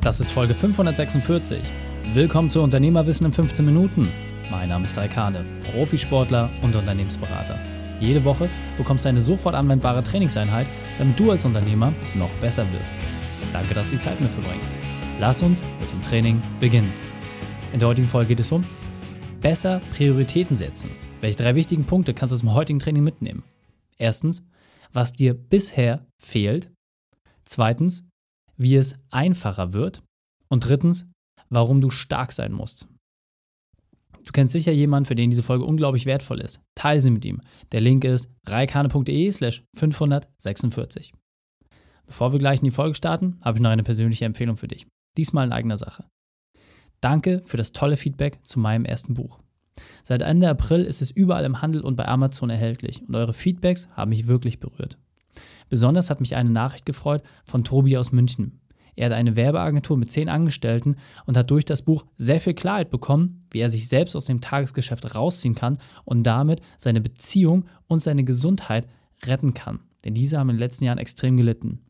Das ist Folge 546. Willkommen zu Unternehmerwissen in 15 Minuten. Mein Name ist Raikane, Profisportler und Unternehmensberater. Jede Woche bekommst du eine sofort anwendbare Trainingseinheit, damit du als Unternehmer noch besser wirst. Danke, dass du die Zeit mit verbringst. Lass uns mit dem Training beginnen. In der heutigen Folge geht es um besser Prioritäten setzen. Welche drei wichtigen Punkte kannst du dem heutigen Training mitnehmen? Erstens, was dir bisher fehlt. Zweitens, wie es einfacher wird. Und drittens, warum du stark sein musst. Du kennst sicher jemanden, für den diese Folge unglaublich wertvoll ist. Teile sie mit ihm. Der Link ist reikane.de slash 546. Bevor wir gleich in die Folge starten, habe ich noch eine persönliche Empfehlung für dich. Diesmal in eigener Sache. Danke für das tolle Feedback zu meinem ersten Buch. Seit Ende April ist es überall im Handel und bei Amazon erhältlich und eure Feedbacks haben mich wirklich berührt. Besonders hat mich eine Nachricht gefreut von Tobi aus München. Er hat eine Werbeagentur mit zehn Angestellten und hat durch das Buch sehr viel Klarheit bekommen, wie er sich selbst aus dem Tagesgeschäft rausziehen kann und damit seine Beziehung und seine Gesundheit retten kann. Denn diese haben in den letzten Jahren extrem gelitten.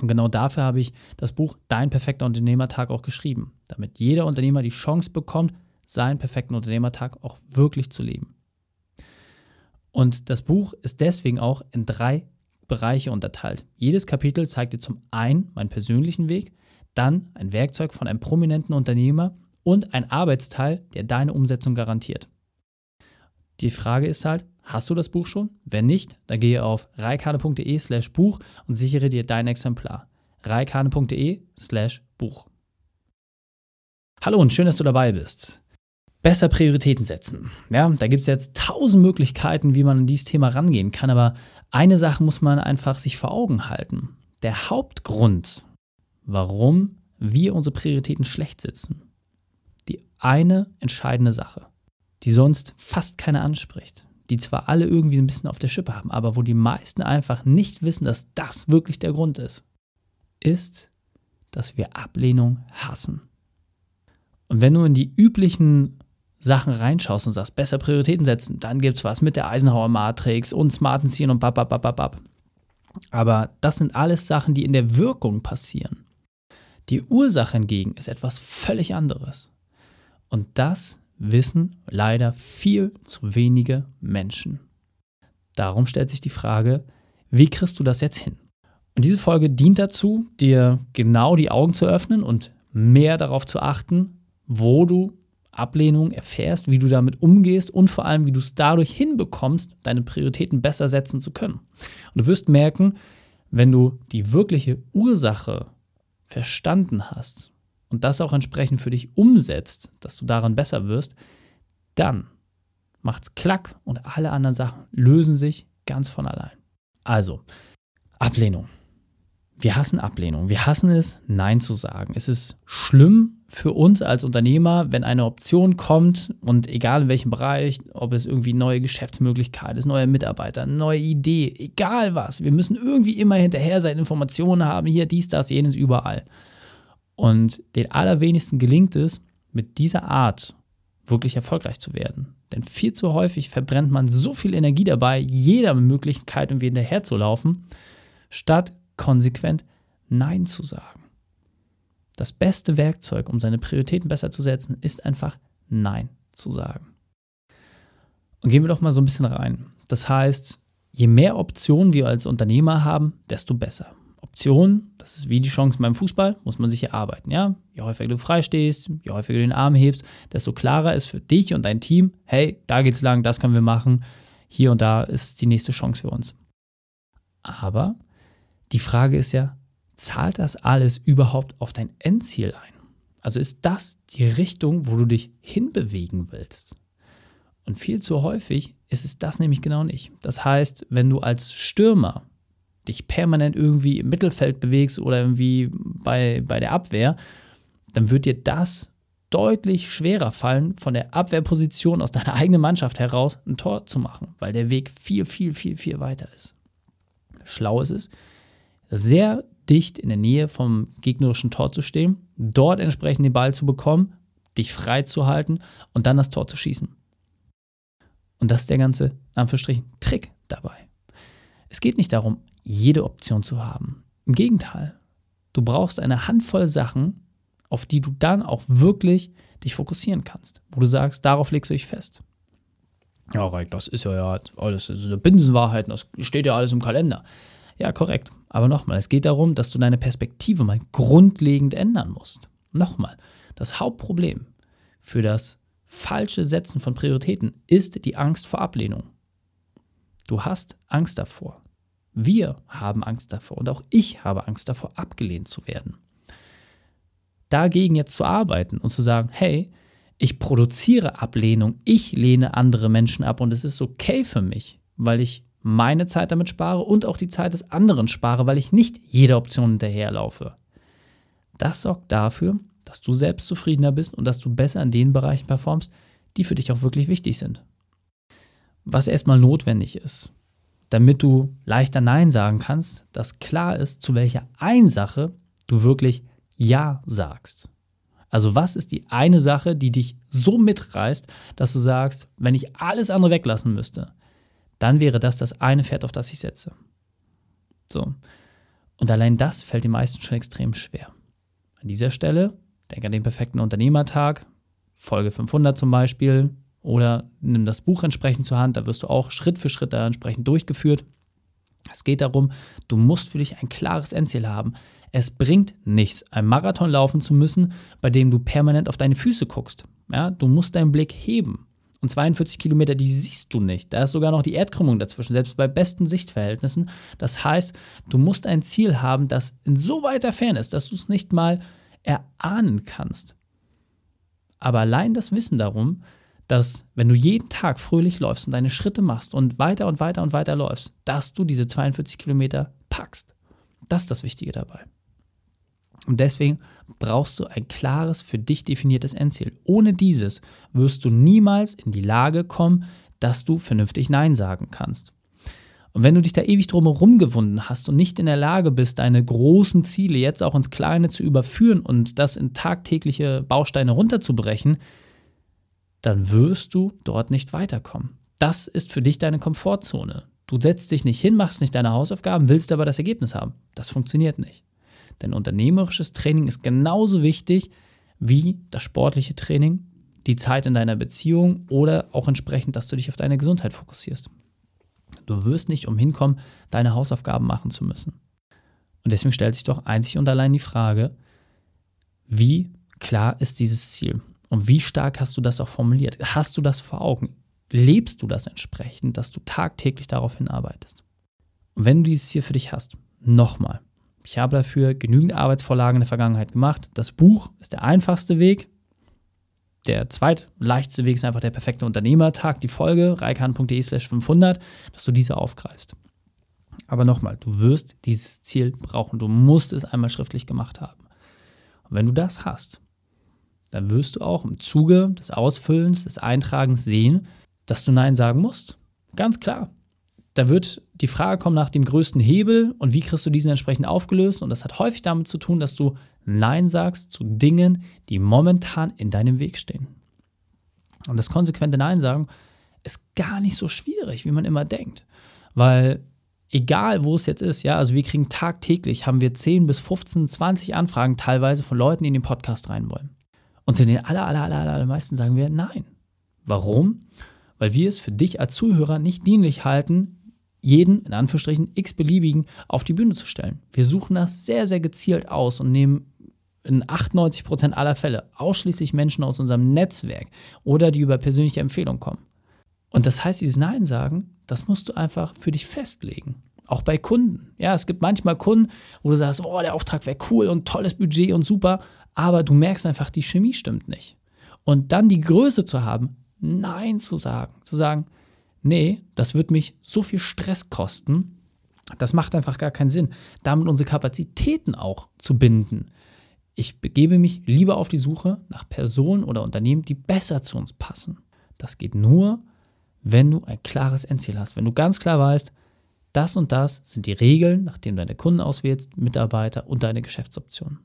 Und genau dafür habe ich das Buch Dein perfekter Unternehmertag auch geschrieben, damit jeder Unternehmer die Chance bekommt, seinen perfekten Unternehmertag auch wirklich zu leben. Und das Buch ist deswegen auch in drei Bereiche unterteilt. Jedes Kapitel zeigt dir zum einen meinen persönlichen Weg, dann ein Werkzeug von einem prominenten Unternehmer und ein Arbeitsteil, der deine Umsetzung garantiert. Die Frage ist halt, hast du das Buch schon? Wenn nicht, dann gehe auf reikane.de slash Buch und sichere dir dein Exemplar. reikane.de slash Buch. Hallo und schön, dass du dabei bist. Besser Prioritäten setzen. Ja, da gibt es jetzt tausend Möglichkeiten, wie man an dieses Thema rangehen kann, aber eine Sache muss man einfach sich vor Augen halten. Der Hauptgrund, warum wir unsere Prioritäten schlecht setzen, die eine entscheidende Sache, die sonst fast keiner anspricht, die zwar alle irgendwie ein bisschen auf der Schippe haben, aber wo die meisten einfach nicht wissen, dass das wirklich der Grund ist, ist, dass wir Ablehnung hassen. Und wenn du in die üblichen Sachen reinschaust und sagst, besser Prioritäten setzen, dann gibt es was mit der Eisenhower Matrix und smarten Zielen und bababababab. Aber das sind alles Sachen, die in der Wirkung passieren. Die Ursache hingegen ist etwas völlig anderes. Und das wissen leider viel zu wenige Menschen. Darum stellt sich die Frage, wie kriegst du das jetzt hin? Und diese Folge dient dazu, dir genau die Augen zu öffnen und mehr darauf zu achten, wo du Ablehnung erfährst, wie du damit umgehst und vor allem, wie du es dadurch hinbekommst, deine Prioritäten besser setzen zu können. Und du wirst merken, wenn du die wirkliche Ursache verstanden hast und das auch entsprechend für dich umsetzt, dass du daran besser wirst, dann macht's klack und alle anderen Sachen lösen sich ganz von allein. Also, Ablehnung. Wir hassen Ablehnung. Wir hassen es, Nein zu sagen. Es ist schlimm, für uns als Unternehmer, wenn eine Option kommt und egal in welchem Bereich, ob es irgendwie neue Geschäftsmöglichkeit ist, neue Mitarbeiter, neue Idee, egal was, wir müssen irgendwie immer hinterher sein, Informationen haben, hier dies, das, jenes, überall. Und den allerwenigsten gelingt es, mit dieser Art wirklich erfolgreich zu werden. Denn viel zu häufig verbrennt man so viel Energie dabei, jeder Möglichkeit irgendwie hinterher zu laufen, statt konsequent Nein zu sagen. Das beste Werkzeug, um seine Prioritäten besser zu setzen, ist einfach Nein zu sagen. Und gehen wir doch mal so ein bisschen rein. Das heißt, je mehr Optionen wir als Unternehmer haben, desto besser. Optionen, das ist wie die Chance beim Fußball, muss man sich erarbeiten. Ja? Je häufiger du freistehst, je häufiger du den Arm hebst, desto klarer ist für dich und dein Team, hey, da geht's lang, das können wir machen, hier und da ist die nächste Chance für uns. Aber die Frage ist ja, zahlt das alles überhaupt auf dein Endziel ein? Also ist das die Richtung, wo du dich hinbewegen willst? Und viel zu häufig ist es das nämlich genau nicht. Das heißt, wenn du als Stürmer dich permanent irgendwie im Mittelfeld bewegst oder irgendwie bei, bei der Abwehr, dann wird dir das deutlich schwerer fallen, von der Abwehrposition aus deiner eigenen Mannschaft heraus ein Tor zu machen, weil der Weg viel, viel, viel, viel weiter ist. Schlau ist es, sehr dicht in der Nähe vom gegnerischen Tor zu stehen, dort entsprechend den Ball zu bekommen, dich frei zu halten und dann das Tor zu schießen. Und das ist der ganze, Anführungsstrichen, Trick dabei. Es geht nicht darum, jede Option zu haben. Im Gegenteil, du brauchst eine Handvoll Sachen, auf die du dann auch wirklich dich fokussieren kannst, wo du sagst, darauf legst du dich fest. Ja, Reik, das ist ja, ja alles Binsenwahrheiten, das steht ja alles im Kalender. Ja, korrekt. Aber nochmal, es geht darum, dass du deine Perspektive mal grundlegend ändern musst. Nochmal, das Hauptproblem für das falsche Setzen von Prioritäten ist die Angst vor Ablehnung. Du hast Angst davor. Wir haben Angst davor und auch ich habe Angst davor, abgelehnt zu werden. Dagegen jetzt zu arbeiten und zu sagen, hey, ich produziere Ablehnung, ich lehne andere Menschen ab und es ist okay für mich, weil ich meine Zeit damit spare und auch die Zeit des anderen spare, weil ich nicht jede Option hinterherlaufe. Das sorgt dafür, dass du selbst zufriedener bist und dass du besser in den Bereichen performst, die für dich auch wirklich wichtig sind. Was erstmal notwendig ist, damit du leichter Nein sagen kannst, dass klar ist, zu welcher einen Sache du wirklich Ja sagst. Also was ist die eine Sache, die dich so mitreißt, dass du sagst, wenn ich alles andere weglassen müsste, dann wäre das das eine Pferd, auf das ich setze. So. Und allein das fällt den meisten schon extrem schwer. An dieser Stelle, denk an den perfekten Unternehmertag, Folge 500 zum Beispiel, oder nimm das Buch entsprechend zur Hand, da wirst du auch Schritt für Schritt da entsprechend durchgeführt. Es geht darum, du musst für dich ein klares Endziel haben. Es bringt nichts, einen Marathon laufen zu müssen, bei dem du permanent auf deine Füße guckst. Ja, du musst deinen Blick heben. Und 42 Kilometer, die siehst du nicht. Da ist sogar noch die Erdkrümmung dazwischen, selbst bei besten Sichtverhältnissen. Das heißt, du musst ein Ziel haben, das in so weiter Ferne ist, dass du es nicht mal erahnen kannst. Aber allein das Wissen darum, dass wenn du jeden Tag fröhlich läufst und deine Schritte machst und weiter und weiter und weiter läufst, dass du diese 42 Kilometer packst. Das ist das Wichtige dabei. Und deswegen brauchst du ein klares, für dich definiertes Endziel. Ohne dieses wirst du niemals in die Lage kommen, dass du vernünftig Nein sagen kannst. Und wenn du dich da ewig drumherum gewunden hast und nicht in der Lage bist, deine großen Ziele jetzt auch ins Kleine zu überführen und das in tagtägliche Bausteine runterzubrechen, dann wirst du dort nicht weiterkommen. Das ist für dich deine Komfortzone. Du setzt dich nicht hin, machst nicht deine Hausaufgaben, willst aber das Ergebnis haben. Das funktioniert nicht. Denn unternehmerisches Training ist genauso wichtig wie das sportliche Training, die Zeit in deiner Beziehung oder auch entsprechend, dass du dich auf deine Gesundheit fokussierst. Du wirst nicht umhin kommen, deine Hausaufgaben machen zu müssen. Und deswegen stellt sich doch einzig und allein die Frage, wie klar ist dieses Ziel? Und wie stark hast du das auch formuliert? Hast du das vor Augen? Lebst du das entsprechend, dass du tagtäglich darauf hinarbeitest? Und wenn du dieses Ziel für dich hast, nochmal, ich habe dafür genügend Arbeitsvorlagen in der Vergangenheit gemacht. Das Buch ist der einfachste Weg. Der zweitleichteste Weg ist einfach der perfekte Unternehmertag, die Folge, reikan.de slash 500, dass du diese aufgreifst. Aber nochmal, du wirst dieses Ziel brauchen. Du musst es einmal schriftlich gemacht haben. Und wenn du das hast, dann wirst du auch im Zuge des Ausfüllens, des Eintragens sehen, dass du Nein sagen musst. Ganz klar da wird die Frage kommen nach dem größten Hebel und wie kriegst du diesen entsprechend aufgelöst. Und das hat häufig damit zu tun, dass du Nein sagst zu Dingen, die momentan in deinem Weg stehen. Und das konsequente Nein sagen ist gar nicht so schwierig, wie man immer denkt. Weil egal wo es jetzt ist, ja, also wir kriegen tagtäglich, haben wir 10 bis 15, 20 Anfragen teilweise von Leuten, die in den Podcast rein wollen. Und zu den aller, aller, aller, aller meisten sagen wir Nein. Warum? Weil wir es für dich als Zuhörer nicht dienlich halten, jeden, in Anführungsstrichen, x-beliebigen auf die Bühne zu stellen. Wir suchen das sehr, sehr gezielt aus und nehmen in 98 Prozent aller Fälle ausschließlich Menschen aus unserem Netzwerk oder die über persönliche Empfehlung kommen. Und das heißt, dieses Nein sagen, das musst du einfach für dich festlegen. Auch bei Kunden. Ja, es gibt manchmal Kunden, wo du sagst, oh, der Auftrag wäre cool und tolles Budget und super, aber du merkst einfach, die Chemie stimmt nicht. Und dann die Größe zu haben, Nein zu sagen, zu sagen, nee, das wird mich so viel Stress kosten, das macht einfach gar keinen Sinn, damit unsere Kapazitäten auch zu binden. Ich begebe mich lieber auf die Suche nach Personen oder Unternehmen, die besser zu uns passen. Das geht nur, wenn du ein klares Endziel hast, wenn du ganz klar weißt, das und das sind die Regeln, nachdem du deine Kunden auswählst, Mitarbeiter und deine Geschäftsoptionen.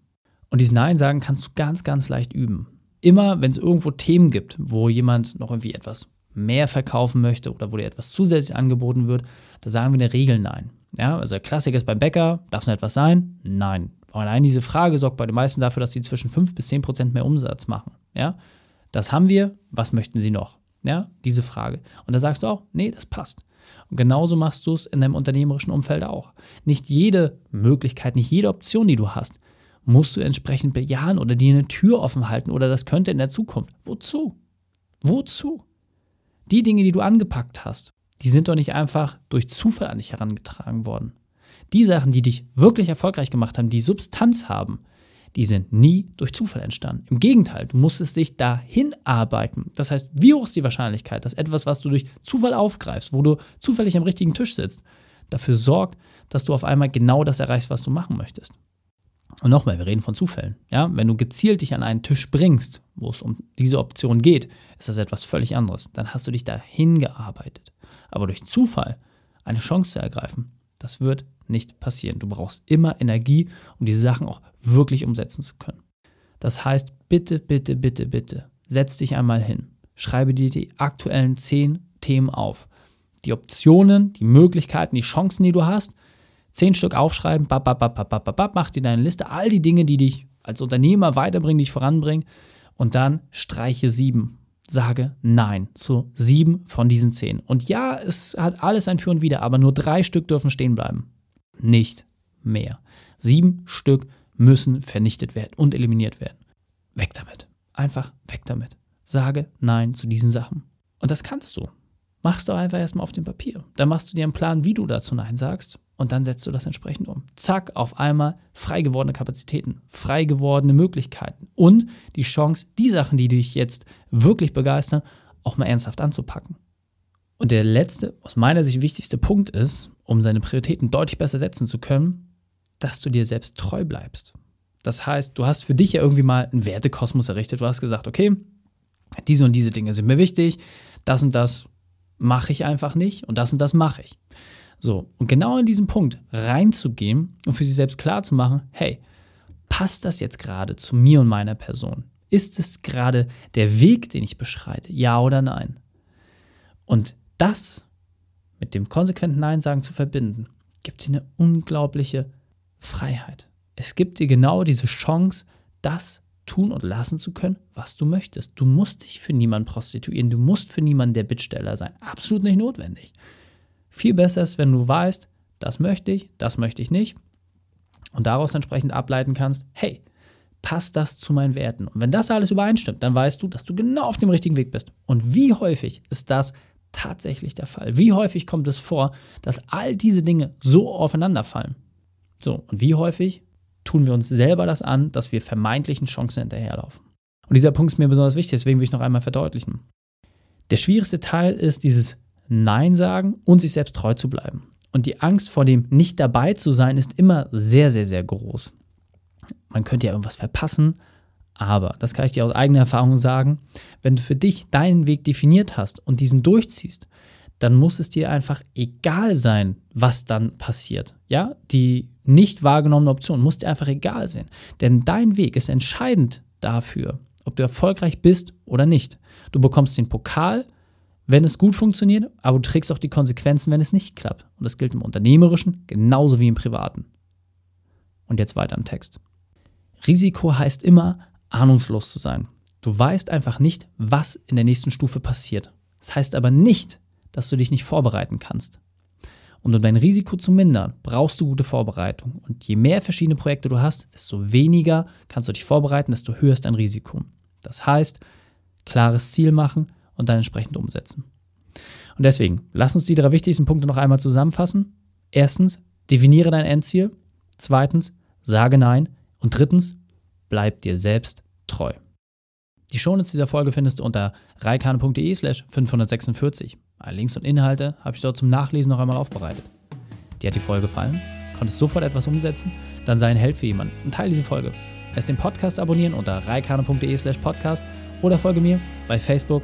Und dieses Nein sagen kannst du ganz, ganz leicht üben. Immer, wenn es irgendwo Themen gibt, wo jemand noch irgendwie etwas mehr verkaufen möchte oder wo dir etwas zusätzlich angeboten wird, da sagen wir in der Regel nein. Ja, also der Klassiker ist beim Bäcker, darf es noch etwas sein? Nein. Allein diese Frage sorgt bei den meisten dafür, dass sie zwischen 5 bis 10 Prozent mehr Umsatz machen. Ja? Das haben wir, was möchten sie noch? Ja, diese Frage. Und da sagst du auch, nee, das passt. Und genauso machst du es in deinem unternehmerischen Umfeld auch. Nicht jede Möglichkeit, nicht jede Option, die du hast, musst du entsprechend bejahen oder dir eine Tür offen halten oder das könnte in der Zukunft. Wozu? Wozu? Die Dinge, die du angepackt hast, die sind doch nicht einfach durch Zufall an dich herangetragen worden. Die Sachen, die dich wirklich erfolgreich gemacht haben, die Substanz haben, die sind nie durch Zufall entstanden. Im Gegenteil, du musstest dich dahin arbeiten. Das heißt, wie hoch ist die Wahrscheinlichkeit, dass etwas, was du durch Zufall aufgreifst, wo du zufällig am richtigen Tisch sitzt, dafür sorgt, dass du auf einmal genau das erreichst, was du machen möchtest? Und nochmal, wir reden von Zufällen. Ja? Wenn du gezielt dich an einen Tisch bringst, wo es um diese Option geht, ist das etwas völlig anderes. Dann hast du dich dahin gearbeitet. Aber durch Zufall eine Chance zu ergreifen, das wird nicht passieren. Du brauchst immer Energie, um diese Sachen auch wirklich umsetzen zu können. Das heißt, bitte, bitte, bitte, bitte, setz dich einmal hin. Schreibe dir die aktuellen zehn Themen auf. Die Optionen, die Möglichkeiten, die Chancen, die du hast. Zehn Stück aufschreiben, bap, bap, bap, bap, bap, bap, mach dir deine Liste, all die Dinge, die dich als Unternehmer weiterbringen, dich voranbringen. Und dann streiche sieben sage Nein zu sieben von diesen zehn. Und ja, es hat alles ein Für und Wider, aber nur drei Stück dürfen stehen bleiben. Nicht mehr. Sieben Stück müssen vernichtet werden und eliminiert werden. Weg damit. Einfach weg damit. Sage Nein zu diesen Sachen. Und das kannst du. Machst du einfach erstmal auf dem Papier. Dann machst du dir einen Plan, wie du dazu Nein sagst und dann setzt du das entsprechend um. Zack, auf einmal frei gewordene Kapazitäten, frei gewordene Möglichkeiten und die Chance, die Sachen, die dich jetzt wirklich begeistern, auch mal ernsthaft anzupacken. Und der letzte, aus meiner Sicht wichtigste Punkt ist, um seine Prioritäten deutlich besser setzen zu können, dass du dir selbst treu bleibst. Das heißt, du hast für dich ja irgendwie mal einen Wertekosmos errichtet. Du hast gesagt, okay, diese und diese Dinge sind mir wichtig, das und das mache ich einfach nicht und das und das mache ich. So, und genau in diesen Punkt reinzugehen und für sich selbst klar zu machen, hey, passt das jetzt gerade zu mir und meiner Person? Ist es gerade der Weg, den ich beschreite? Ja oder nein? Und das mit dem konsequenten Nein sagen zu verbinden, gibt dir eine unglaubliche Freiheit. Es gibt dir genau diese Chance, das tun und lassen zu können, was du möchtest. Du musst dich für niemanden prostituieren, du musst für niemanden der Bittsteller sein. Absolut nicht notwendig. Viel besser ist, wenn du weißt, das möchte ich, das möchte ich nicht und daraus entsprechend ableiten kannst, hey, passt das zu meinen Werten? Und wenn das alles übereinstimmt, dann weißt du, dass du genau auf dem richtigen Weg bist. Und wie häufig ist das tatsächlich der Fall? Wie häufig kommt es vor, dass all diese Dinge so aufeinanderfallen? So, und wie häufig tun wir uns selber das an, dass wir vermeintlichen Chancen hinterherlaufen? Und dieser Punkt ist mir besonders wichtig, deswegen will ich noch einmal verdeutlichen. Der schwierigste Teil ist dieses Nein sagen und sich selbst treu zu bleiben. Und die Angst vor dem Nicht dabei zu sein ist immer sehr, sehr, sehr groß. Man könnte ja irgendwas verpassen, aber, das kann ich dir aus eigener Erfahrung sagen, wenn du für dich deinen Weg definiert hast und diesen durchziehst, dann muss es dir einfach egal sein, was dann passiert. Ja, die nicht wahrgenommene Option muss dir einfach egal sein. Denn dein Weg ist entscheidend dafür, ob du erfolgreich bist oder nicht. Du bekommst den Pokal, wenn es gut funktioniert, aber du trägst auch die Konsequenzen, wenn es nicht klappt. Und das gilt im Unternehmerischen genauso wie im Privaten. Und jetzt weiter im Text. Risiko heißt immer, ahnungslos zu sein. Du weißt einfach nicht, was in der nächsten Stufe passiert. Das heißt aber nicht, dass du dich nicht vorbereiten kannst. Und um dein Risiko zu mindern, brauchst du gute Vorbereitung. Und je mehr verschiedene Projekte du hast, desto weniger kannst du dich vorbereiten, desto höher ist dein Risiko. Das heißt, klares Ziel machen, und dann entsprechend umsetzen. Und deswegen, lass uns die drei wichtigsten Punkte noch einmal zusammenfassen. Erstens, definiere dein Endziel. Zweitens, sage Nein. Und drittens, bleib dir selbst treu. Die Shownotes dieser Folge findest du unter reikane.de slash 546. Alle Links und Inhalte habe ich dort zum Nachlesen noch einmal aufbereitet. Dir hat die Folge gefallen? Konntest sofort etwas umsetzen? Dann sei ein Held für jemanden und teile diese Folge. Erst den Podcast abonnieren unter reikane.de slash podcast oder folge mir bei Facebook,